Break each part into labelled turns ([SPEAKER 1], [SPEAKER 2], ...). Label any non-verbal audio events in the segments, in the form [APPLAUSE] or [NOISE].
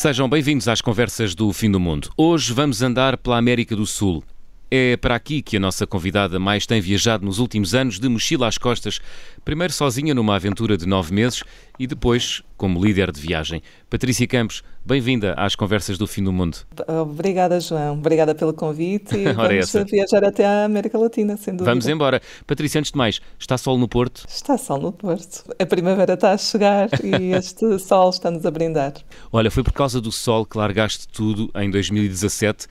[SPEAKER 1] Sejam bem-vindos às conversas do fim do mundo. Hoje vamos andar pela América do Sul. É para aqui que a nossa convidada mais tem viajado nos últimos anos, de mochila às costas, primeiro sozinha numa aventura de nove meses e depois como líder de viagem. Patrícia Campos, bem-vinda às Conversas do Fim do Mundo.
[SPEAKER 2] Obrigada, João. Obrigada pelo convite e [LAUGHS] vamos essa. viajar até a América Latina, sem dúvida.
[SPEAKER 1] Vamos embora. Patrícia, antes de mais, está sol no Porto?
[SPEAKER 2] Está sol no Porto. A primavera está a chegar e [LAUGHS] este sol está-nos a brindar.
[SPEAKER 1] Olha, foi por causa do sol que largaste tudo em 2017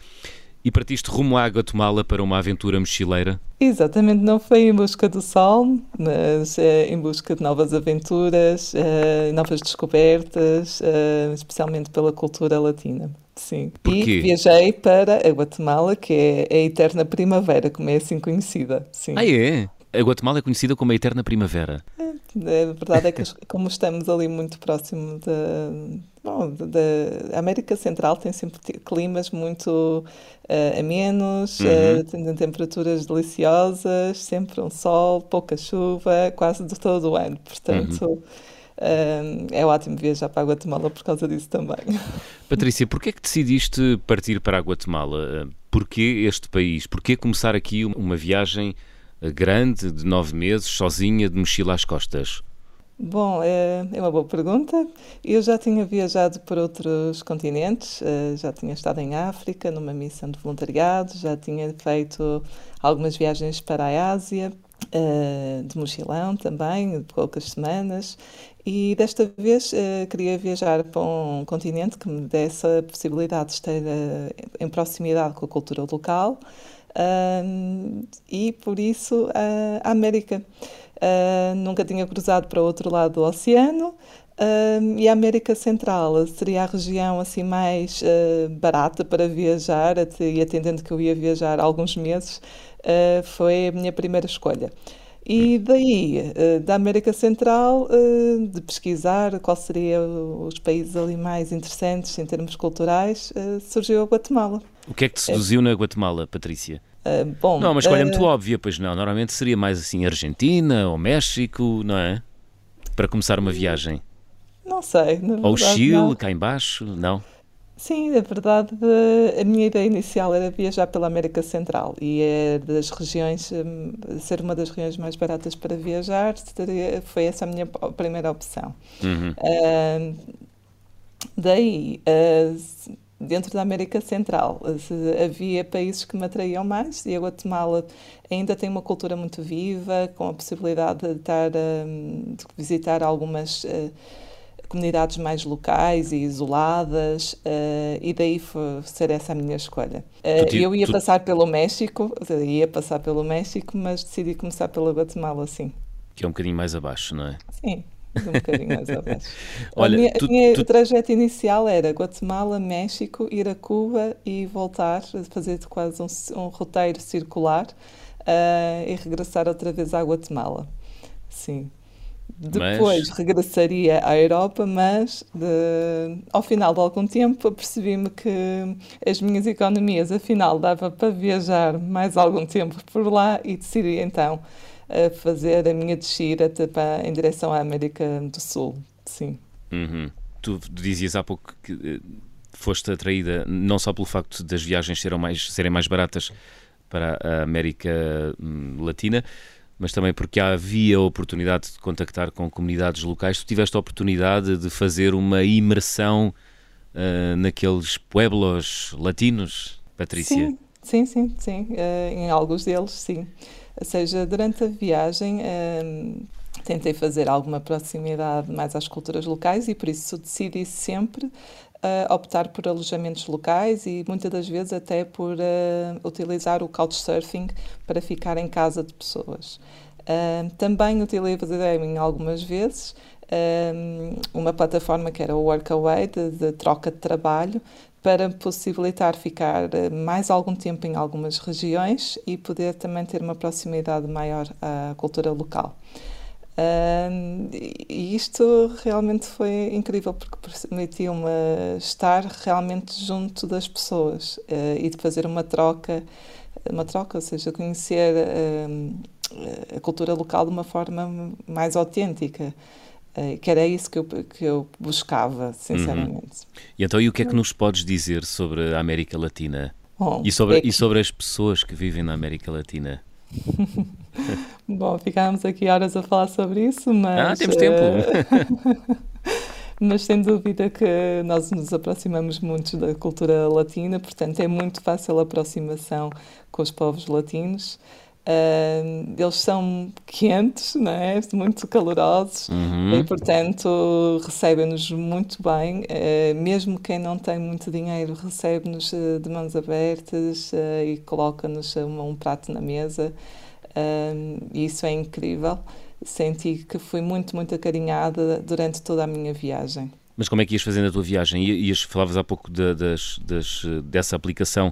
[SPEAKER 1] e partiste rumo à Guatemala para uma aventura mochileira?
[SPEAKER 2] Exatamente, não foi em busca do sol, mas é, em busca de novas aventuras, é, novas descobertas, é, especialmente pela cultura latina. Sim.
[SPEAKER 1] Porquê?
[SPEAKER 2] E viajei para a Guatemala, que é a eterna primavera, como é assim conhecida. Sim.
[SPEAKER 1] Ah, é? A Guatemala é conhecida como a eterna primavera.
[SPEAKER 2] É, a verdade é que, como estamos ali muito próximo da. Bom, da América Central tem sempre climas muito uh, amenos, uhum. uh, tem temperaturas deliciosas, sempre um sol, pouca chuva, quase de todo o ano. Portanto. Uhum. Uh, é ótimo viajar para a Guatemala por causa disso também. [LAUGHS]
[SPEAKER 1] Patrícia, porquê é que decidiste partir para a Guatemala? Porquê este país? Porquê começar aqui uma viagem grande, de nove meses, sozinha, de mochila às costas?
[SPEAKER 2] Bom, é, é, uma boa pergunta. Eu já tinha viajado por outros continentes, eh, já tinha estado em África numa missão de voluntariado, já tinha feito algumas viagens para a Ásia, eh, de mochilão também, de poucas semanas, e desta vez eh, queria viajar para um continente que me desse a possibilidade de estar em proximidade com a cultura local e por isso a América. Uh, nunca tinha cruzado para o outro lado do oceano e a América Central seria a região assim mais barata para viajar e atendendo que eu ia viajar alguns meses foi a minha primeira escolha. E daí, da América Central, de pesquisar qual seriam os países ali mais interessantes em termos culturais, surgiu a Guatemala.
[SPEAKER 1] O que é que te seduziu na Guatemala, Patrícia?
[SPEAKER 2] Uh, bom,
[SPEAKER 1] não, é uma escolha uh, muito óbvia, pois não. Normalmente seria mais assim Argentina ou México, não é? Para começar uma viagem.
[SPEAKER 2] Não sei.
[SPEAKER 1] ou Chile, não. cá embaixo, não?
[SPEAKER 2] Sim, é verdade, a minha ideia inicial era viajar pela América Central e é das regiões, hum, ser uma das regiões mais baratas para viajar, foi essa a minha primeira opção.
[SPEAKER 1] Uhum. Uh,
[SPEAKER 2] daí, dentro da América Central. Havia países que me atraíam mais e a Guatemala ainda tem uma cultura muito viva, com a possibilidade de, estar, hum, de visitar algumas eh, comunidades mais locais e isoladas, uh, e daí foi ser essa a minha escolha. Uh, eu ia tu... passar pelo México, ia passar pelo México, mas decidi começar pela Guatemala, sim.
[SPEAKER 1] Que é um bocadinho mais abaixo, não é?
[SPEAKER 2] Sim [LAUGHS] um bocadinho mais abaixo. Olha, a minha, tu, minha tu... trajeto inicial era Guatemala, México, ir a Cuba e voltar, fazer quase um, um roteiro circular uh, e regressar outra vez à Guatemala. Sim. Depois mas... regressaria à Europa, mas de, ao final de algum tempo apercebi-me que as minhas economias, afinal, dava para viajar mais algum tempo por lá e decidi então a fazer a minha descida para, em direção à América do Sul. Sim.
[SPEAKER 1] Uhum. Tu dizias há pouco que eh, foste atraída não só pelo facto das viagens serem mais, serem mais baratas para a América hum, Latina, mas também porque havia a oportunidade de contactar com comunidades locais. Tu tiveste a oportunidade de fazer uma imersão uh, naqueles pueblos latinos, Patrícia?
[SPEAKER 2] Sim, sim, sim, sim. Uh, em alguns deles, sim. Ou seja, durante a viagem hum, tentei fazer alguma proximidade mais às culturas locais e por isso decidi sempre uh, optar por alojamentos locais e muitas das vezes até por uh, utilizar o couchsurfing para ficar em casa de pessoas. Uh, também utilizei em algumas vezes uma plataforma que era o Workaway, de, de troca de trabalho, para possibilitar ficar eh, mais algum tempo em algumas regiões e poder também ter uma proximidade maior à cultura local. E isto realmente foi incrível porque permitiu-me estar realmente junto das pessoas uh, e de fazer uma troca, uma troca, ou seja, conhecer a cultura local de uma forma mais autêntica. Que era isso que eu, que eu buscava, sinceramente. Uhum.
[SPEAKER 1] E então, e o que é que nos podes dizer sobre a América Latina? Bom, e, sobre, é que... e sobre as pessoas que vivem na América Latina? [LAUGHS]
[SPEAKER 2] Bom, ficámos aqui horas a falar sobre isso, mas.
[SPEAKER 1] Ah, temos tempo! [LAUGHS]
[SPEAKER 2] mas sem dúvida que nós nos aproximamos muito da cultura latina, portanto é muito fácil a aproximação com os povos latinos. Uh, eles são quentes, não é? muito calorosos uhum. e, portanto, recebem-nos muito bem. Uh, mesmo quem não tem muito dinheiro, recebe-nos uh, de mãos abertas e coloca-nos um, um, prato na mesa. e isso é incrível. Senti que fui muito, muito acarinhada durante toda a minha viagem.
[SPEAKER 1] Mas como é que ias fazendo a tua viagem? Ias, falavas há pouco de, das, das, dessa aplicação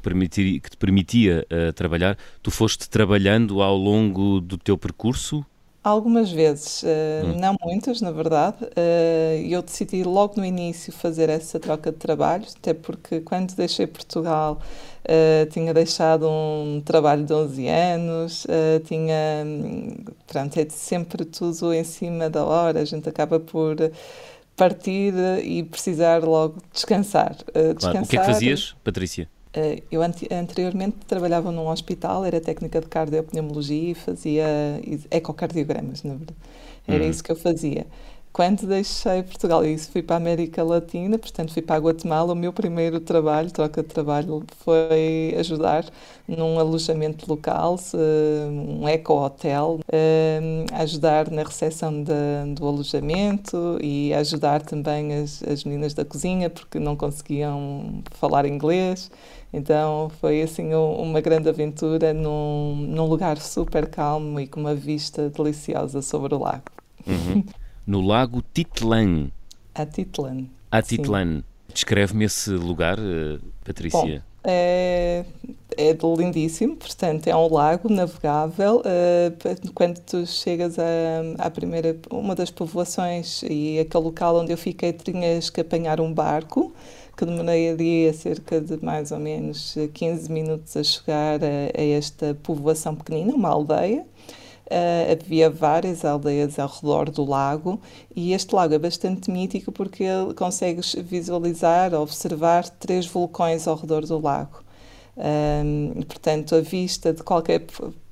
[SPEAKER 1] te permitia, que te permitia uh, trabalhar. Tu foste trabalhando ao longo do teu percurso?
[SPEAKER 2] Algumas vezes, uh, hum. não muitas, na verdade. Uh, eu decidi logo no início fazer essa troca de trabalho, até porque quando deixei Portugal uh, tinha deixado um trabalho de 11 anos, tinha. Pronto, é sempre tudo em cima da hora, a gente acaba por partir e precisar logo descansar.
[SPEAKER 1] descansar. Claro. O que é que fazias, Patrícia?
[SPEAKER 2] Eh, eu anteriormente trabalhava num hospital, era técnica de cardiopneumologia e fazia ecocardiogramas, na verdade. Era uhum. isso que eu fazia. Quando deixei Portugal, e isso fui para a América Latina, portanto fui para a Guatemala, o meu primeiro trabalho, troca de trabalho, foi ajudar num alojamento local, um eco-hotel, eh, ajudar na recepção de, do alojamento e ajudar também as, as meninas da cozinha, porque não conseguiam falar inglês. Então foi assim uma grande aventura num, num lugar super calmo e com uma vista deliciosa sobre o lago.
[SPEAKER 1] Uhum. No lago Titlan.
[SPEAKER 2] Atitlan.
[SPEAKER 1] Atitlan. Descreve-me esse lugar, eh, Patrícia.
[SPEAKER 2] Bom, é, é lindíssimo, portanto é um lago navegável. Uh, quando tu chegas à primeira, uma das povoações e aquele local onde eu fiquei, tinhas que apanhar um barco que demoraria cerca de mais ou menos 15 minutos a chegar a, a esta povoação pequenina, uma aldeia. Uh, havia várias aldeias ao redor do lago e este lago é bastante mítico porque consegues visualizar, observar três vulcões ao redor do lago. Um, portanto, a vista de qualquer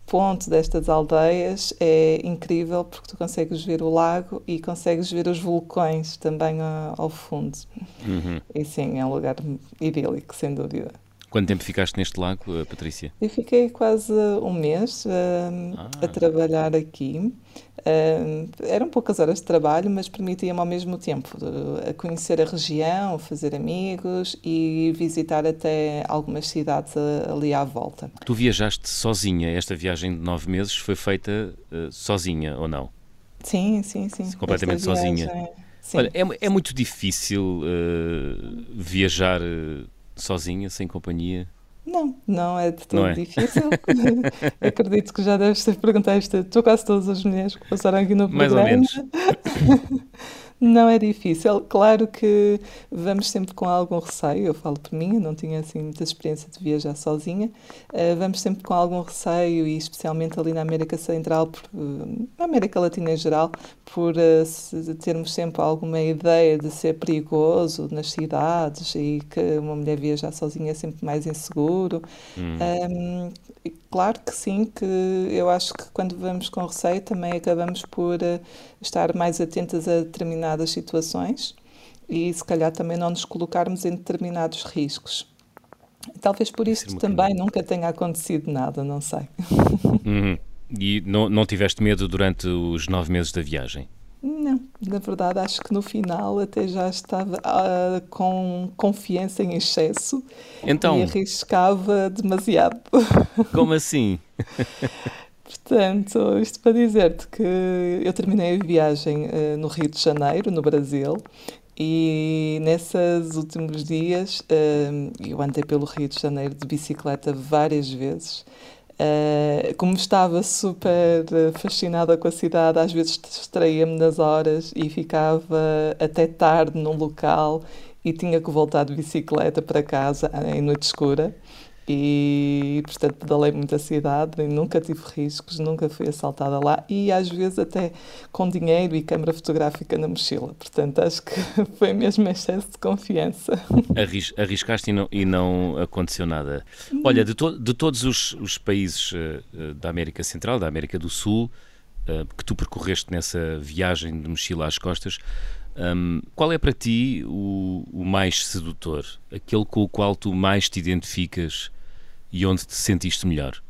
[SPEAKER 2] ponto destas aldeias é incrível porque tu consegues ver o lago e consegues ver os vulcões também ao fundo. Uhum. E sim, é um lugar idílico, sem dúvida.
[SPEAKER 1] Quanto tempo ficaste neste lago, eh, Patrícia?
[SPEAKER 2] Eu fiquei quase um mês uh, ah. a trabalhar aqui. Uh, eram poucas horas de trabalho, mas permitia-me ao mesmo tempo uh, conhecer a região, fazer amigos e visitar até algumas cidades ali à volta.
[SPEAKER 1] Tu viajaste sozinha. Esta viagem de nove meses foi feita sozinha ou não?
[SPEAKER 2] Sim, sim, sim.
[SPEAKER 1] Completamente sozinha. Sim, Olha, é, é, muito difícil viajar sozinha, sem companhia?
[SPEAKER 2] Não, não é de todo é? difícil. [LAUGHS] [LAUGHS] Acredito que já deves ter perguntado isto a quase todas as mulheres que passaram aqui no programa.
[SPEAKER 1] Mais ou menos. [LAUGHS]
[SPEAKER 2] Não é difícil. Claro que vamos sempre com algum receio. Eu falo por mim, eu não tinha assim muita experiência de viajar sozinha. Uh, vamos sempre com algum receio, e especialmente ali na América Central, por, uh, na América Latina em geral, por uh, termos sempre alguma ideia de ser perigoso nas cidades e que uma mulher viajar sozinha é sempre mais inseguro. Hum. Um, claro que sim, que eu acho que quando vamos com receio também acabamos por estar mais atentas a determinadas determinadas situações e se calhar também não nos colocarmos em determinados riscos. Talvez por isso também nunca tenha acontecido nada, não sei.
[SPEAKER 1] Uhum. E não, não tiveste medo durante os nove meses da viagem?
[SPEAKER 2] Não, na verdade acho que no final até já estava uh, com confiança em excesso então, e arriscava demasiado.
[SPEAKER 1] Como assim? [LAUGHS]
[SPEAKER 2] Portanto, isto para dizer-te que eu terminei a viagem uh, no Rio de Janeiro, no Brasil, e nesses últimos dias uh, eu andei pelo Rio de Janeiro de bicicleta várias vezes. Uh, como estava super fascinada com a cidade, às vezes distraía-me nas horas e ficava até tarde num local e tinha que voltar de bicicleta para casa em noite escura. E, portanto, pedalei muita cidade, nunca tive riscos, nunca fui assaltada lá e às vezes até com dinheiro e câmara fotográfica na mochila. Portanto, acho que [LAUGHS] foi mesmo excesso de confiança.
[SPEAKER 1] Arris, arriscaste e não, e não aconteceu nada. Olha, de, to, de todos os, os países uh, da América Central, da América do Sul, uh, que tu percorreste nessa viagem de mochila às costas, um, qual é para ti o, o mais sedutor? Aquele com o qual tu mais te identificas? E onde te sentiste melhor?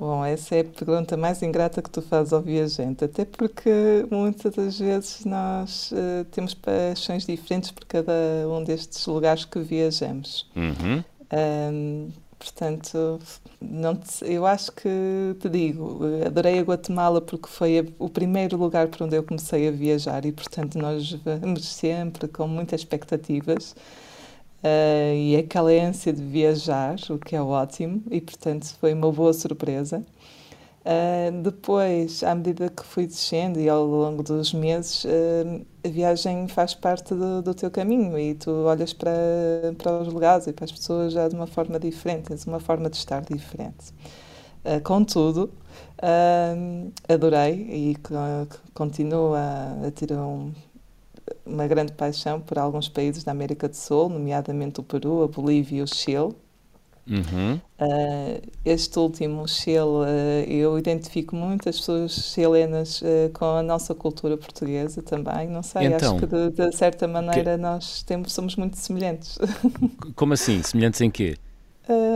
[SPEAKER 2] Bom, essa é a pergunta mais ingrata que tu fazes ao viajante, até porque muitas das vezes nós uh, temos paixões diferentes por cada um destes lugares que viajamos.
[SPEAKER 1] Uhum.
[SPEAKER 2] Um, portanto, não te, eu acho que te digo, adorei a Guatemala porque foi a, o primeiro lugar por onde eu comecei a viajar e, portanto, nós vamos sempre com muitas expectativas. Uh, e aquela ânsia de viajar, o que é ótimo, e portanto foi uma boa surpresa. Uh, depois, à medida que fui descendo e ao longo dos meses, uh, a viagem faz parte do, do, teu caminho e tu olhas para, para os lugares e para as pessoas já de uma forma diferente, tens uma forma de estar diferente. Uh, contudo, adorei e continuo a, a ter um, uma grande paixão por alguns países da América do Sul, nomeadamente o Peru, a Bolívia e o Chile.
[SPEAKER 1] Uhum.
[SPEAKER 2] Uh, este último, o Chile, uh, eu identifico muitas pessoas chilenas uh, com a nossa cultura portuguesa também. Não sei, então, acho que de, de certa maneira que... nós temos, somos muito semelhantes.
[SPEAKER 1] Como assim? Semelhantes em quê?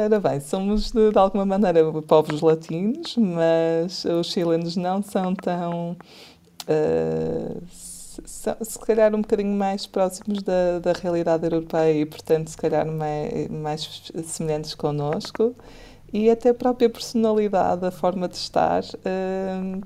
[SPEAKER 2] Ora bem, somos de, de, alguma maneira povos latinos, mas os chilenos não são tão se calhar um bocadinho mais próximos da, da realidade europeia e, portanto, se calhar mais, mais semelhantes connosco e até a própria personalidade, a forma de estar uh,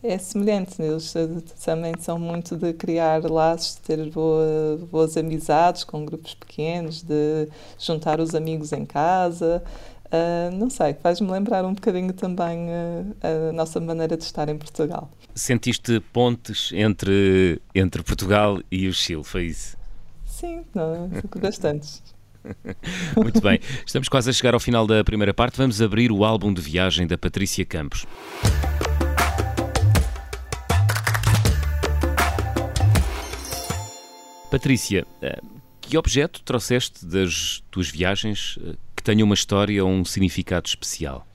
[SPEAKER 2] é semelhante. Eles eh, também são muito de criar laços, de ter boa, boas amizades com grupos pequenos, de juntar os amigos em casa. Uh, não sei, faz-me lembrar um bocadinho também uh, a nossa maneira de estar em Portugal.
[SPEAKER 1] Sentiste pontes entre, entre Portugal e o Chile, foi isso?
[SPEAKER 2] Sim, não, bastantes. [LAUGHS]
[SPEAKER 1] Muito bem, estamos quase a chegar ao final da primeira parte. Vamos abrir o álbum de viagem da Patrícia Campos. Patrícia, ah, que objeto trouxeste das tuas viagens tenha uma história ou um significado especial?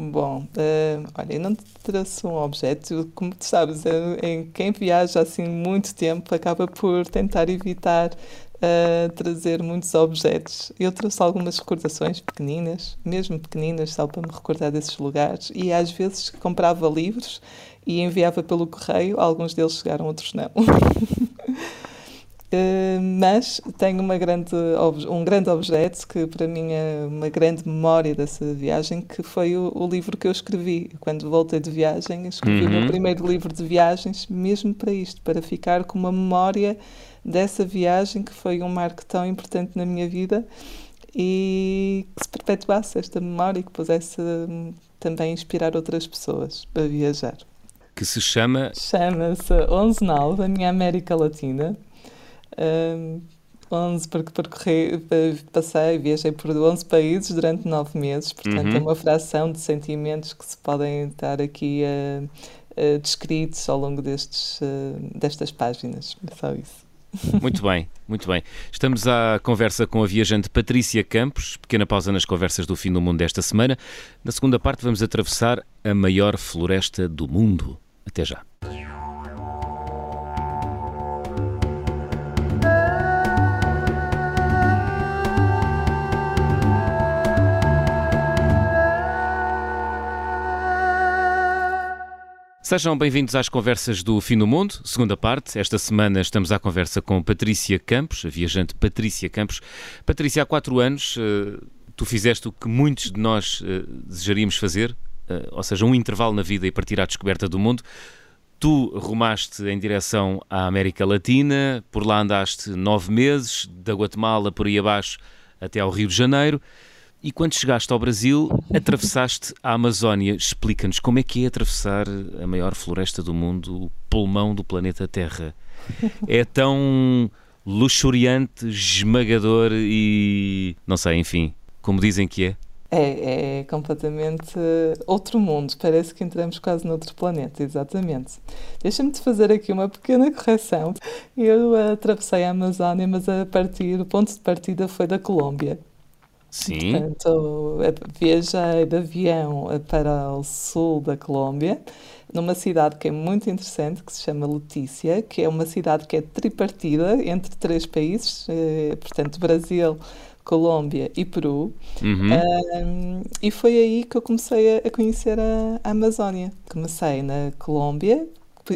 [SPEAKER 2] Bom, uh, olha, eu não trouxe um objeto, como tu sabes, em quem viaja assim muito tempo acaba por tentar evitar uh, trazer muitos objetos. Eu trouxe algumas recordações pequeninas, mesmo pequeninas, só para me recordar desses lugares, e às vezes comprava livros e enviava pelo correio, alguns deles chegaram, outros não. [LAUGHS] Uh, mas tenho uma grande, um grande objeto que para mim é uma grande memória dessa viagem, que foi o, o livro que eu escrevi. Quando voltei de viagem, escrevi uhum. o meu uhum. primeiro livro de viagens, mesmo para isto, para ficar com uma memória dessa viagem que foi um marco tão importante na minha vida e que se perpetuasse esta memória e que pudesse hum, também inspirar outras pessoas para viajar.
[SPEAKER 1] Que se chama?
[SPEAKER 2] Chama-se 11 9, a minha América Latina um, 11, porque percorri, passei, viajei por 11 países durante 9 meses, portanto uhum. é uma fração de sentimentos que se podem estar aqui uh, uh, descritos ao longo destes, uh, destas páginas. É só isso.
[SPEAKER 1] Muito bem, muito bem. Estamos à conversa com a viajante Patrícia Campos, pequena pausa nas conversas do fim do mundo desta semana. Na segunda parte vamos atravessar a maior floresta do mundo. Até já. Sejam bem-vindos às conversas do Fim do Mundo, segunda parte. Esta semana estamos à conversa com Patrícia Campos, a viajante Patrícia Campos. Patrícia, há quatro anos eh, tu fizeste o que muitos de nós eh, desejaríamos fazer, eh, ou seja, um intervalo na vida e partir à descoberta do mundo. Tu rumaste em direção à América Latina, por lá andaste nove meses, da Guatemala por aí abaixo até ao Rio de Janeiro. E quando chegaste ao Brasil, atravessaste a Amazónia. Explica-nos como é que é atravessar a maior floresta do mundo, o pulmão do planeta Terra. É tão luxuriante, esmagador e. não sei, enfim. como dizem que é?
[SPEAKER 2] É, é completamente outro mundo. Parece que entramos quase noutro planeta, exatamente. Deixa-me te fazer aqui uma pequena correção. Eu atravessei a Amazónia, mas a partir, o ponto de partida foi da Colômbia.
[SPEAKER 1] Sim.
[SPEAKER 2] Portanto, viajei de avião para o sul da Colômbia, numa cidade que é muito interessante, que se chama Letícia, que é uma cidade que é tripartida entre três países, eh, portanto, Brasil, Colômbia e Peru.
[SPEAKER 1] Uhum.
[SPEAKER 2] Um, e foi aí que eu comecei a, a conhecer a, a, Amazónia. Comecei na Colômbia,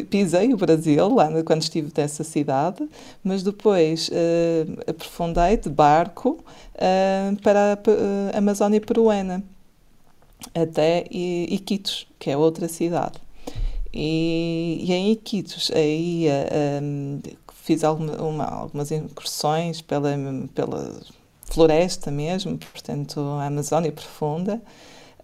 [SPEAKER 2] pisei o Brasil lá quando estive nessa cidade, mas depois uh, aprofundei de barco uh, para a, a Amazónia peruana até Iquitos, que é outra cidade. E, e em Iquitos aí um, fiz alguma, uma, algumas incursões pela, pela floresta mesmo, portanto, a Amazónia profunda.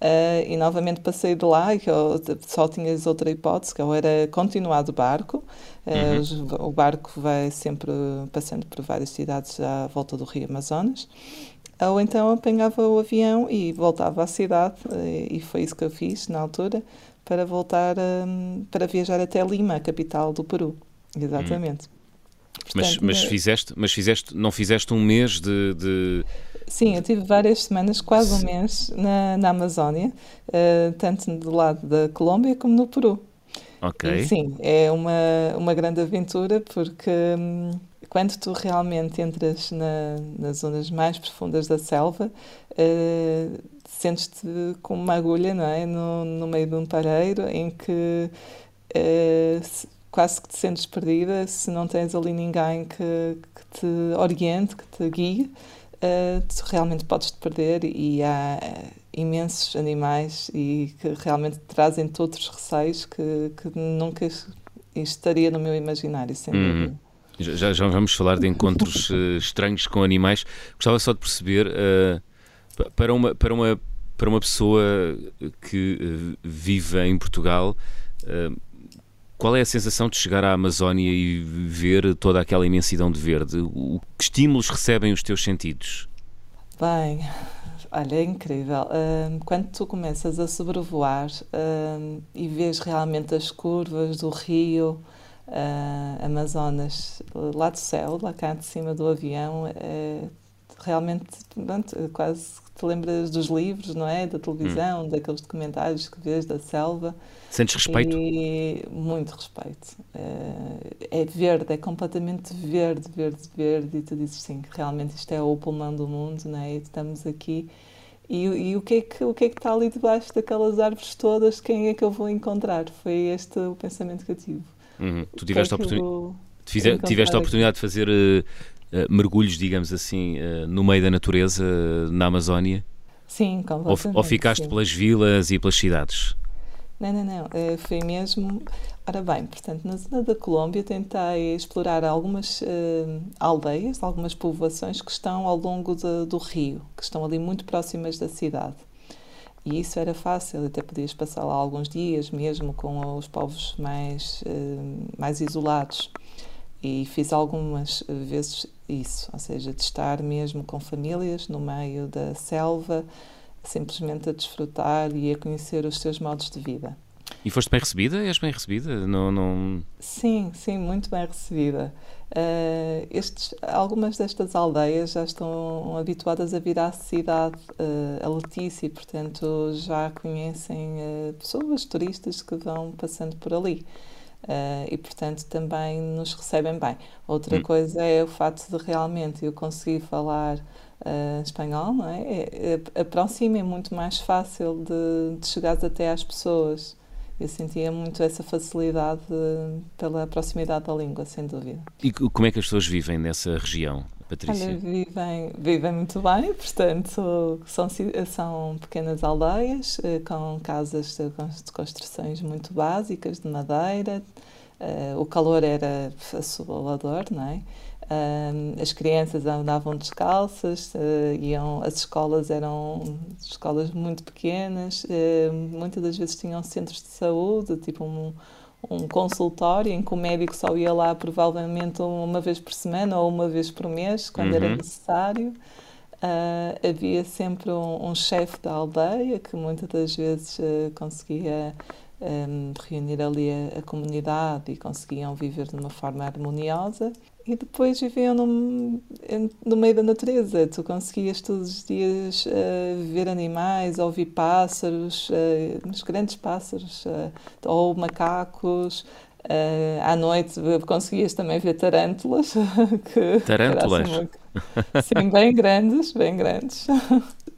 [SPEAKER 2] Uh, e novamente passei de lá e eu só tinhas outra hipótese, que eu era continuar de barco. Uh, uhum. O barco vai sempre passando por várias cidades à volta do Rio Amazonas. Ou então apanhava o avião e voltava à cidade, uh, e foi isso que eu fiz na altura, para voltar, para viajar até Lima, a capital do Peru. Exatamente. Uhum.
[SPEAKER 1] Mas, mas, fizeste, mas fizeste, não fizeste um mês de, de...
[SPEAKER 2] Sim, eu tive várias semanas, quase um mês, na, na Amazónia, uh, tanto do lado da Colômbia como no Peru.
[SPEAKER 1] Ok.
[SPEAKER 2] E, sim, é uma, uma grande aventura porque hum, quando tu realmente entras na, nas zonas mais profundas da selva, uh, sentes-te como uma agulha, não é? No, no meio de um pareiro em que uh, quase que te sentes perdida se não tens ali ninguém que, que te oriente, que te guie, uh, tu realmente podes te perder e há uh, imensos animais e que realmente trazem todos os receios que, que nunca estaria no meu imaginário, sem uhum.
[SPEAKER 1] Já, já vamos falar de encontros uh, [LAUGHS] estranhos com animais. Gostava só de perceber, uh, para, uma, para, uma, para uma pessoa que uh, vive em Portugal, qual é a sensação de chegar à Amazónia e ver toda aquela imensidão de verde? O, que estímulos recebem os teus sentidos?
[SPEAKER 2] Bem, olha, é incrível. quando tu começas a sobrevoar e vês realmente as curvas do rio uh, Amazonas lá do céu, lá cá de cima do avião, é realmente pronto, quase te lembras dos livros, não é? Da televisão, hum. daqueles documentários que vês da selva.
[SPEAKER 1] Sentes respeito?
[SPEAKER 2] E muito respeito. É, é verde, é completamente verde, verde, verde, e tu dizes sim, realmente isto é o pulmão do mundo, não é? E estamos aqui. E, e, o, que é que, o que é que está ali debaixo daquelas árvores todas? Quem é que eu vou encontrar? Foi este o pensamento que eu tive.
[SPEAKER 1] Uhum. Tu tiveste, é a, oportuni tiveste a oportunidade de fazer uh, uh, mergulhos, digamos assim, uh, no meio da natureza, na Amazónia?
[SPEAKER 2] Sim, completamente.
[SPEAKER 1] Ou, ou ficaste
[SPEAKER 2] sim.
[SPEAKER 1] pelas vilas e pelas cidades?
[SPEAKER 2] Não, não, não. Uh, foi mesmo. Ora bem, portanto, na zona da Colômbia tentei explorar algumas uh, aldeias, algumas povoações que estão ao longo de, do rio, que estão ali muito próximas da cidade. E isso era fácil, até podias passar lá alguns dias mesmo com os povos mais, uh, mais isolados. E fiz algumas vezes isso, ou seja, de estar mesmo com famílias no meio da selva simplesmente a desfrutar e a conhecer os seus modos de vida.
[SPEAKER 1] E foste bem recebida? És bem recebida? Não, não...
[SPEAKER 2] Sim, sim, muito bem recebida. Uh, estes, algumas destas aldeias já estão habituadas a vir à cidade, uh, a Letícia, e, portanto já conhecem uh, pessoas, turistas que vão passando por ali. e, portanto, também nos recebem bem. Outra hum. coisa é o facto de realmente eu conseguir falar uh, espanhol, não é? é, é aproxima, é muito mais fácil de, de chegar até às pessoas. Eu sentia muito essa facilidade pela proximidade da língua, sem dúvida.
[SPEAKER 1] E como é que as pessoas vivem nessa região, Patrícia?
[SPEAKER 2] Olha, vivem, vivem muito bem, portanto, são, são pequenas aldeias eh, com casas de construções muito básicas, de madeira. Uh, o calor era assolador, não é? As crianças andavam descalças, uh, iam, as escolas eram escolas muito pequenas, uh, muitas das vezes tinham centros de saúde, tipo um, um consultório em que o médico só ia lá provavelmente uma vez por semana ou uma vez por mês, quando uhum. era necessário. uh, havia sempre um, um chefe da aldeia que muitas das vezes uh, conseguia um, reunir ali a, a, comunidade e conseguiam viver de uma forma harmoniosa. E depois viviam no, no meio da natureza. Tu conseguias todos os dias uh, ver animais, ouvir pássaros, uh, uns grandes pássaros, uh, ou macacos. à noite conseguias também ver tarântulas. [LAUGHS]
[SPEAKER 1] Que, tarântulas?
[SPEAKER 2] Sim, bem grandes, bem grandes.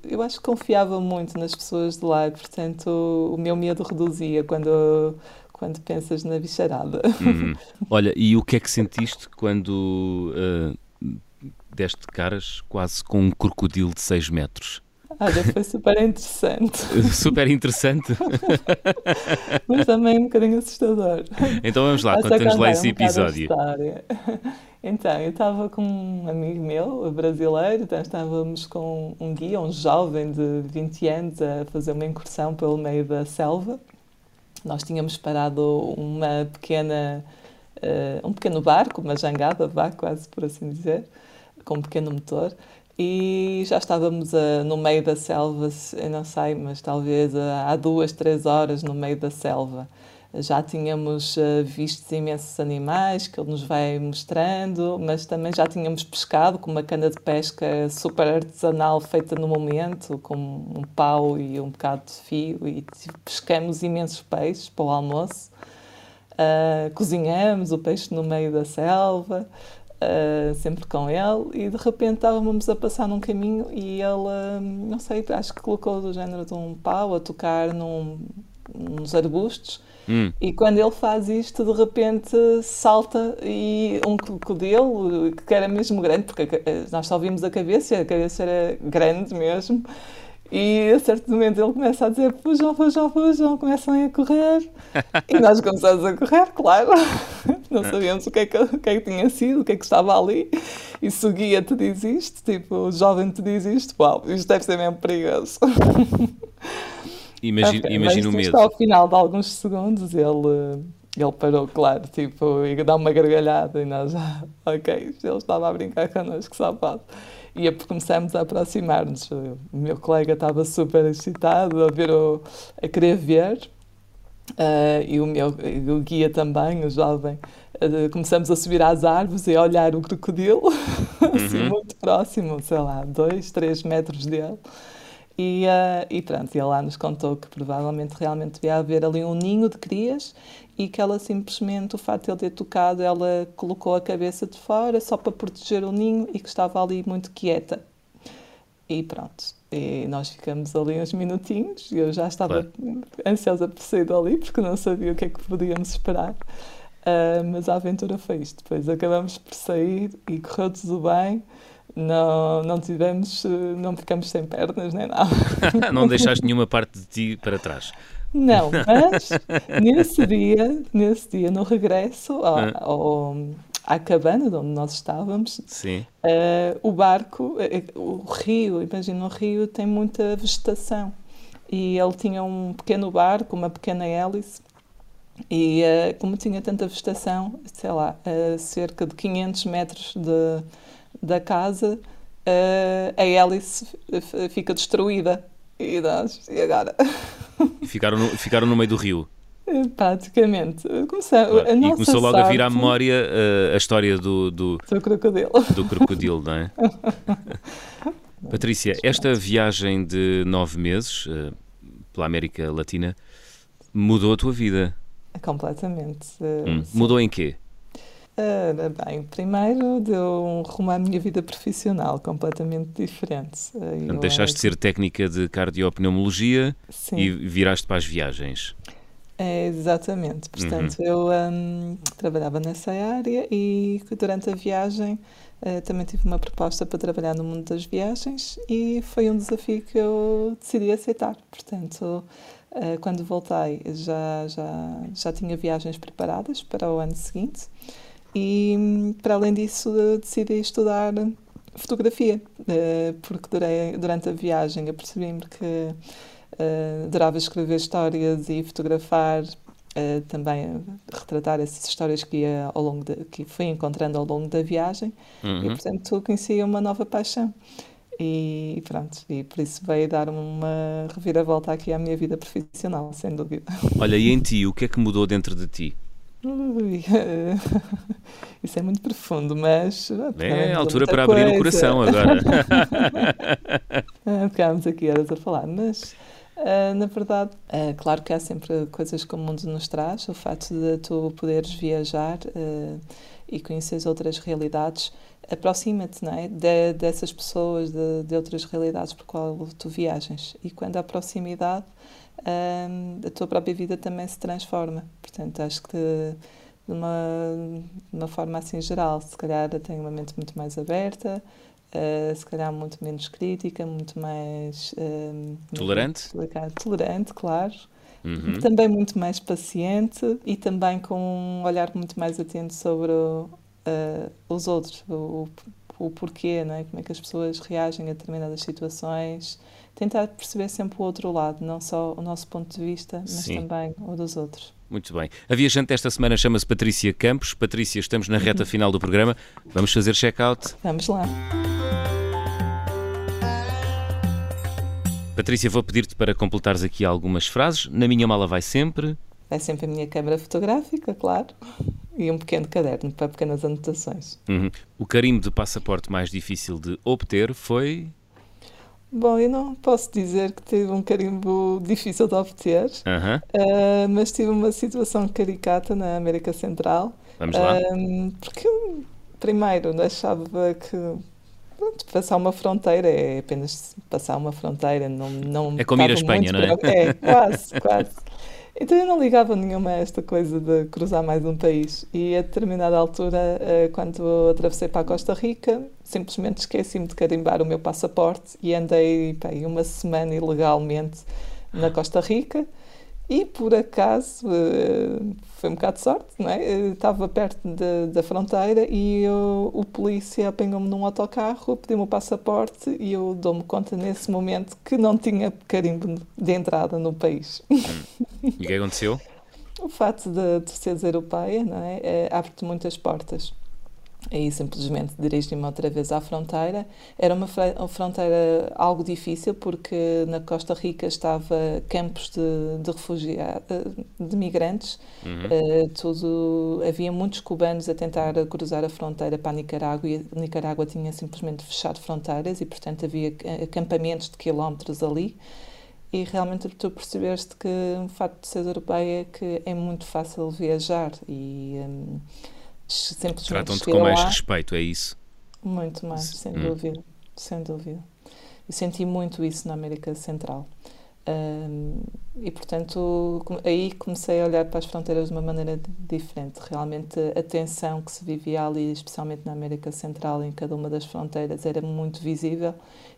[SPEAKER 2] Eu acho que confiava muito nas pessoas de lá, portanto o meu medo reduzia quando quando pensas na bicharada.
[SPEAKER 1] Uhum. [LAUGHS] Olha, e o que é que sentiste quando uh, deste caras quase com um crocodilo de 6 metros?
[SPEAKER 2] Olha, foi super interessante. [LAUGHS]
[SPEAKER 1] super interessante. [LAUGHS]
[SPEAKER 2] Mas também um bocadinho assustador.
[SPEAKER 1] Então vamos lá, conta-nos lá esse um episódio.
[SPEAKER 2] Então, eu estava com um amigo meu, brasileiro, então estávamos com um guia, um jovem de 20 anos, a fazer uma incursão pelo meio da selva. Nós tínhamos parado uma pequena, uh, um pequeno barco, uma jangada, vá quase por assim dizer, com um pequeno motor, e já estávamos uh, no meio da selva, eu não sei, mas talvez uh, há duas, três horas no meio da selva já tínhamos uh, visto imensos animais que ele nos vai mostrando, mas também já tínhamos pescado com uma cana de pesca super artesanal feita no momento, com um pau e um bocado de fio, e pescamos imensos peixes para o almoço. Uh, cozinhamos o peixe no meio da selva, uh, sempre com ele, e de repente estávamos a passar num caminho e ele, não sei, acho que colocou do género de um pau a tocar num, nos arbustos Hum. E quando ele faz isto, de repente salta e um crocodilo, que era mesmo grande, porque nós só vimos a cabeça, a cabeça era grande mesmo. E a certo momento ele começa a dizer: fujam, fujam, fujam, começam a correr. e nós começamos a correr, claro. [LAUGHS] Não sabíamos o que, é que, o que é que tinha sido, o que é que estava ali. E se o guia te diz isto, tipo, o jovem te diz isto, uau, isto deve ser mesmo perigoso. [LAUGHS]
[SPEAKER 1] Imagina, okay, imagina o medo.
[SPEAKER 2] Ao final de alguns segundos ele, ele parou, claro, tipo, e dá uma gargalhada e nós, ah, [LAUGHS] ok, ele estava a brincar connosco, safado. E começamos a aproximar-nos. O meu colega estava super excitado a, ver o, a querer ver, uh, e o meu o guia também, o jovem. Uh, começamos a subir às árvores e a olhar o crocodilo, [LAUGHS] assim, uhum. muito próximo, sei lá, dois, três metros dele. E, uh, e pronto, ele lá nos contou que provavelmente realmente devia haver ali um ninho de crias e que ela simplesmente, o facto de ele ter tocado, ela colocou a cabeça de fora só para proteger o ninho e que estava ali muito quieta. E pronto, e nós ficamos ali uns minutinhos e eu já estava claro. ansiosa por sair dali porque não sabia o que é que podíamos esperar. Uh, mas a aventura foi isto. Depois acabamos por sair e correu tudo bem não, não tivemos, não ficamos sem pernas nem nada. [LAUGHS]
[SPEAKER 1] não deixaste nenhuma parte de ti para trás.
[SPEAKER 2] Não, [LAUGHS] mas nesse dia, nesse dia, no regresso ao, ah. ao, à cabana de onde nós estávamos, uh, o barco, uh, o rio, imagina, o rio tem muita vegetação. E ele tinha um pequeno barco, uma pequena hélice, e uh, como tinha tanta vegetação, sei lá, cerca de 500 metros de, da casa, uh, a hélice fica destruída. E, nós, e agora?
[SPEAKER 1] Ficaram no, ficaram no meio do rio.
[SPEAKER 2] Eh, praticamente. Começou,
[SPEAKER 1] claro. e começou logo sorte... a vir à memória uh, a história do, do,
[SPEAKER 2] do crocodilo.
[SPEAKER 1] Do crocodilo, não é? [LAUGHS] Patrícia, esta viagem de nove meses uh, pela América Latina mudou a tua vida?
[SPEAKER 2] Completamente.
[SPEAKER 1] Hum. Mudou em quê?
[SPEAKER 2] Uh, bem, primeiro deu um rumo à minha vida profissional completamente diferente.
[SPEAKER 1] Uh, deixaste de ser técnica de cardiopneumologia Sim. e viraste para as viagens.
[SPEAKER 2] É, exatamente. Portanto, uhum. eu um, trabalhava nessa área e durante a viagem uh, também tive uma proposta para trabalhar no mundo das viagens e foi um desafio que eu decidi aceitar. Portanto, uh, quando voltei já, já, já tinha viagens preparadas para o ano seguinte e, para além disso, decidi estudar fotografia, eh, porque durante a viagem apercebi-me que eh, adorava escrever histórias e fotografar, eh, também retratar essas histórias que, ia ao longo de, que fui encontrando ao longo da viagem, uhum. e portanto conheci uma nova paixão. E pronto, e por isso veio dar uma reviravolta aqui à minha vida profissional, sem dúvida.
[SPEAKER 1] Olha, e em ti, o que é que mudou dentro de ti?
[SPEAKER 2] Ui, [LAUGHS] isso é muito profundo, mas.
[SPEAKER 1] É a altura para coisa. abrir o coração agora. [LAUGHS]
[SPEAKER 2] Ficámos aqui horas a falar, mas. Uh, na verdade, uh, claro que há sempre coisas que o mundo nos traz. O facto de tu poderes viajar uh, e conheceres outras realidades aproxima-te é? De, dessas pessoas, de, de, outras realidades por qual tu viajas. E quando há proximidade, a tua própria vida também se transforma. Portanto, acho que de uma, de uma forma assim geral, se calhar tenho uma mente muito mais aberta, uh, se calhar muito menos crítica, muito mais. Uh,
[SPEAKER 1] tolerante?
[SPEAKER 2] tolerante, claro. Uhum. Também muito mais paciente e também com um olhar muito mais atento sobre o, uh, os outros, o, o porquê, não é? como é que as pessoas reagem a determinadas situações. Tentar perceber sempre o outro lado, não só o nosso ponto de vista, mas Sim. também o dos outros.
[SPEAKER 1] Muito bem. A viajante esta semana chama-se Patrícia Campos. Patrícia, estamos na reta [LAUGHS] final do programa. Vamos fazer check-out?
[SPEAKER 2] Vamos lá.
[SPEAKER 1] Patrícia, vou pedir-te para completares aqui algumas frases. Na minha mala vai sempre.
[SPEAKER 2] Vai sempre a minha câmera fotográfica, claro e um pequeno caderno para pequenas anotações.
[SPEAKER 1] Uhum. O carimbo de passaporte mais difícil de obter foi?
[SPEAKER 2] Bom, eu não posso dizer que tive um carimbo difícil de obter, uhum. uh, mas tive uma situação caricata na América Central.
[SPEAKER 1] Vamos lá. Uh,
[SPEAKER 2] porque, primeiro, achava que pronto, passar uma fronteira é apenas passar uma fronteira, não, não
[SPEAKER 1] É como ir à Espanha, não é?
[SPEAKER 2] É, quase, quase. Então eu não ligava nenhuma a esta coisa de cruzar mais um país. E a determinada altura, eh, quando atravessei para a Costa Rica, simplesmente esqueci-me de carimbar o meu passaporte e andei bem, uma semana ilegalmente na Costa Rica. E por acaso, eh, foi um bocado de sorte, não é? Eh, estava perto de, da fronteira e eu, o polícia apanhou-me num autocarro, pediu-me o passaporte e eu dou-me conta nesse momento que não tinha carimbo de entrada no país.
[SPEAKER 1] Hum. E o que aconteceu? [LAUGHS]
[SPEAKER 2] o facto de, de seres europeia, não é? é Abre-te muitas portas aí simplesmente dirigi-me outra vez à fronteira. Era uma, fronteira algo difícil porque na Costa Rica estava campos de, de refugiados, de migrantes. Uhum. Uh, tudo, havia muitos cubanos a tentar cruzar a fronteira para a Nicarágua e a Nicarágua tinha simplesmente fechado fronteiras e, portanto, havia acampamentos de quilómetros ali. E realmente tu percebeste que o facto de ser europeia é que é muito fácil viajar e... Um,
[SPEAKER 1] simplesmente Tratam-te com mais lá. respeito, é isso?
[SPEAKER 2] Muito mais, sem hum. dúvida, sem dúvida. Eu senti muito isso na América Central. Um, e portanto aí comecei a olhar para as fronteiras de uma maneira diferente. Realmente a tensão que se vivia ali, especialmente na América Central, em cada uma das fronteiras, era muito visível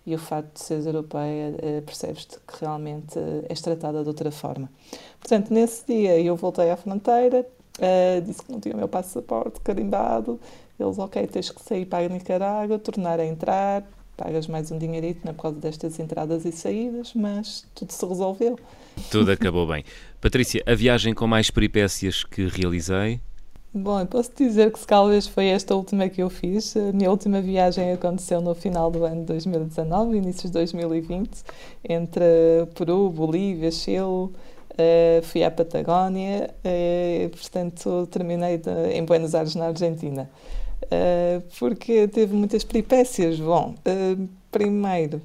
[SPEAKER 2] e o facto de seres europeia uh, percebes-te que realmente uh, és tratada de outra forma. Portanto, nesse dia eu voltei à fronteira, Uh, disse que não tinha o meu passaporte carimbado. Eles, ok, tens que sair para a Nicarágua, tornar a entrar, pagas mais um dinheirito né, por causa destas entradas e saídas, mas tudo se resolveu.
[SPEAKER 1] Tudo [LAUGHS] acabou bem. Patrícia, a viagem com mais peripécias que realizei?
[SPEAKER 2] Bom, posso dizer que se talvez foi esta última que eu fiz. A minha última viagem aconteceu no final do ano de 2019, inícios de 2020, entre Peru, Bolívia, Chile, Uh, fui à Patagónia, uh, portanto terminei de, em Buenos Aires, na Argentina, uh, porque teve muitas peripécias. Bom, primeiro,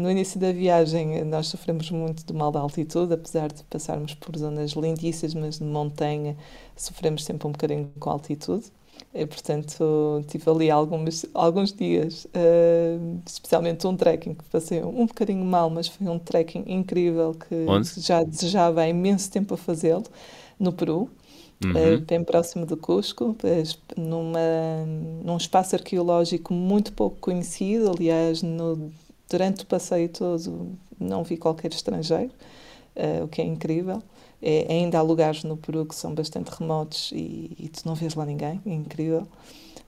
[SPEAKER 2] no início da viagem nós sofremos muito de mal da altitude, apesar de passarmos por zonas lindíssimas, mas de montanha sofremos sempre um bocadinho com a altitude. E, portanto, tive ali alguns, alguns dias, uh, especialmente um trekking que passei um bocadinho mal, mas foi um trekking incrível que
[SPEAKER 1] Onde?
[SPEAKER 2] já desejava há imenso tempo a fazê-lo, no Peru. Uhum. Uh, bem próximo de Cusco, numa, num espaço arqueológico muito pouco conhecido. Aliás, no, durante o passeio todo não vi qualquer estrangeiro, uh, o que é incrível. É, ainda há lugares no Peru que são bastante remotos e, e tu não vês lá ninguém, é incrível.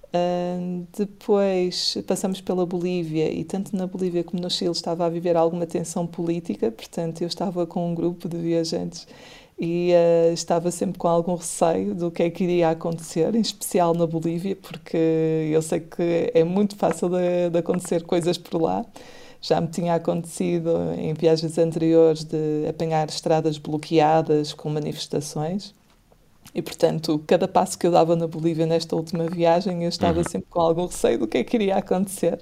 [SPEAKER 2] Uh, depois passamos pela Bolívia e tanto na Bolívia como no Chile estava a viver alguma tensão política, portanto eu estava com um grupo de viajantes e uh, estava sempre com algum receio do que é que iria acontecer, em especial na Bolívia, porque eu sei que é muito fácil de, de acontecer coisas por lá. Já me tinha acontecido em viagens anteriores de apanhar estradas bloqueadas com manifestações. E, portanto, cada passo que eu dava na Bolívia nesta última viagem, eu estava uhum. sempre com algum receio do que é que iria acontecer.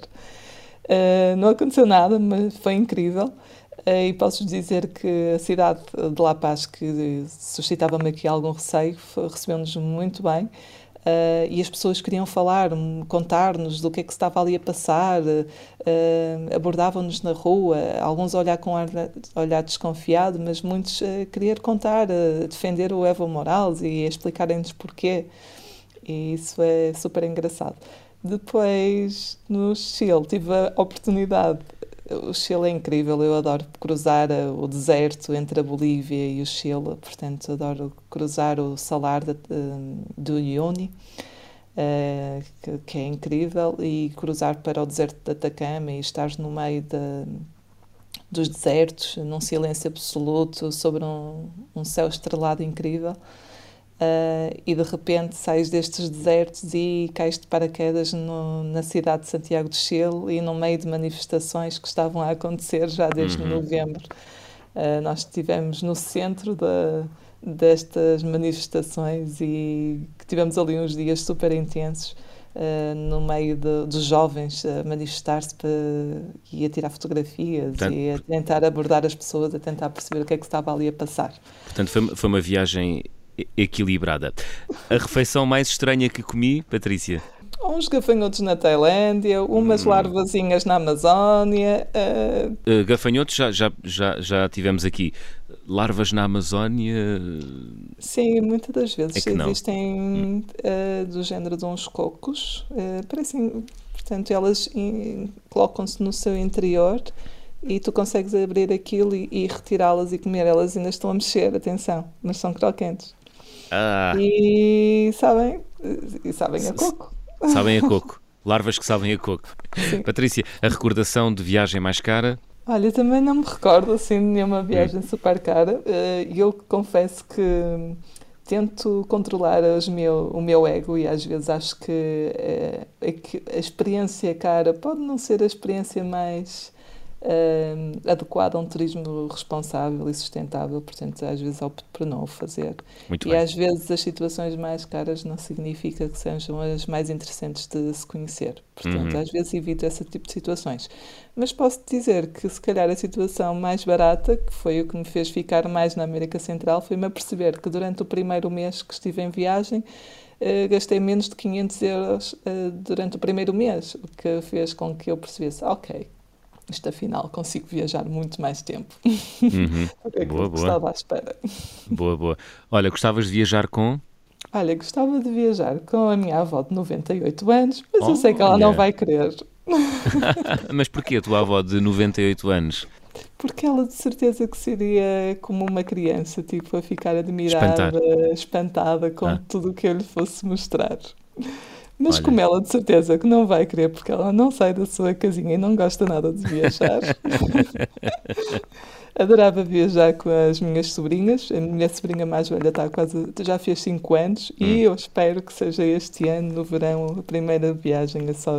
[SPEAKER 2] Uh, não aconteceu nada, mas foi incrível. Uh, e posso dizer que a cidade de La Paz, que suscitava-me aqui algum receio, recebeu-nos muito bem. Uh, e as pessoas queriam falar, contar-nos do que é que estava ali a passar, uh, abordavam-nos na rua, alguns olhar com ar, olhar desconfiado, mas muitos uh, queriam contar, defender o Evo Morales e explicarem-nos porquê. E isso é super engraçado. Depois, no Chile, tive a oportunidade o Chile é incrível, eu adoro cruzar eh, o deserto entre a Bolívia e o Chile, portanto, adoro cruzar o salar do uh, que, que, é incrível, e cruzar para o deserto de Atacama e estar no meio de, dos desertos, num silêncio absoluto, sobre um, um céu estrelado incrível. Uh, e de repente sais destes desertos e cais de paraquedas no, na cidade de Santiago de Chile e no meio de manifestações que estavam a acontecer já desde uhum. novembro. Uh, nós estivemos no centro da, destas manifestações e tivemos ali uns dias super intensos. Uh, no meio dos jovens a manifestar-se e a tirar fotografias Portanto, e a tentar abordar as pessoas, a tentar perceber o que é que estava ali a passar.
[SPEAKER 1] Portanto, foi, foi uma viagem equilibrada. A refeição mais estranha que comi, Patrícia?
[SPEAKER 2] Uns gafanhotos na Tailândia, umas hum. larvazinhas na Amazónia. Uh...
[SPEAKER 1] Uh, gafanhotos já, já, já, já tivemos aqui. Larvas na Amazónia.
[SPEAKER 2] Sim, muitas das vezes é existem hum. uh, do género de uns cocos. parecem, portanto, elas colocam-se no seu interior e tu consegues abrir aquilo e, e retirá-las e comer. Elas ainda estão a mexer, atenção, mas são croquentes. Ah. E sabem, e sabem a coco.
[SPEAKER 1] Sabem a coco. Larvas que sabem a coco. Sim. Patrícia, a recordação de viagem mais cara?
[SPEAKER 2] Olha, também não me recordo assim de nenhuma viagem hum. super cara. Eh, eu confesso que tento controlar meu, o meu ego e às vezes acho que, é, é que a experiência cara pode não ser a experiência mais uh, adequado a um turismo responsável e sustentável, portanto, às vezes opto por não o fazer. Muito e bem. às vezes as situações mais caras não significa que sejam as mais interessantes de se conhecer. Portanto, uhum. às vezes evito esse tipo de situações. Mas posso dizer que, se calhar, a situação mais barata, que foi o que me fez ficar mais na América Central, foi-me a perceber que durante o primeiro mês que estive em viagem, Uh, gastei menos de 500 euros uh, durante o primeiro mês, o que fez com que eu percebesse, ok, isto afinal consigo viajar muito mais tempo. Uhum. [LAUGHS] é boa, boa. Estava à espera.
[SPEAKER 1] Boa, boa. Olha, gostavas de viajar com?
[SPEAKER 2] Olha, gostava de viajar com a minha avó de 98 anos, mas oh, eu sei que ela não vai querer. [LAUGHS] [LAUGHS]
[SPEAKER 1] mas porquê a tua avó de 98 anos?
[SPEAKER 2] Porque ela de certeza que seria como uma criança, tipo, a ficar admirada, Espantar. espantada com ah. tudo o que eu lhe fosse mostrar. Mas Olha. como ela de certeza que não vai querer, porque ela não sai da sua casinha e não gosta nada de viajar. [LAUGHS] Adorava viajar com as minhas sobrinhas. A minha sobrinha mais velha está quase, já fez 5 anos hum. e eu espero que seja este ano, no verão, a primeira viagem, só,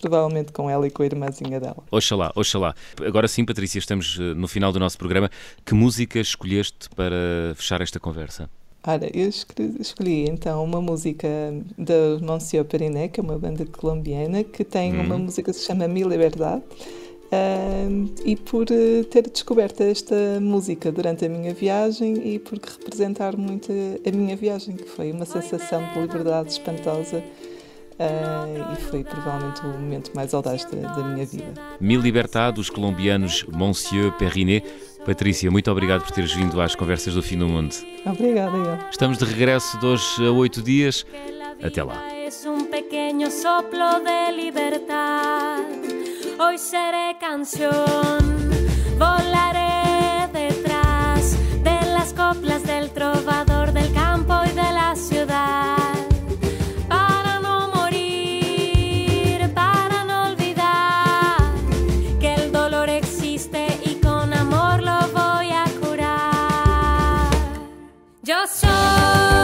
[SPEAKER 2] provavelmente com ela e com a irmãzinha dela.
[SPEAKER 1] Oxalá, oxalá. Agora sim, Patrícia, estamos eh, no final do nosso programa. Que música escolheste para fechar esta conversa?
[SPEAKER 2] Ora, eu escolhi, então uma música da Monsieur Periné, que é uma banda colombiana, que tem hum. uma música que se chama Mi Liberdade. Uh, e por uh, ter descoberto esta música durante a minha viagem e por representar muito a, minha viagem, que foi uma sensação de liberdade espantosa Uh, e foi provavelmente o momento mais audaz da, da minha vida.
[SPEAKER 1] Mil Libertad, os colombianos Monsieur Perrinet. Patrícia, muito obrigado por teres vindo às Conversas do Fim do Mundo.
[SPEAKER 2] Obrigada, eu.
[SPEAKER 1] Estamos de regresso de hoje a oito dias. Até lá. pequeno soplo de libertad. Hoy seré canción, volaré
[SPEAKER 3] coração.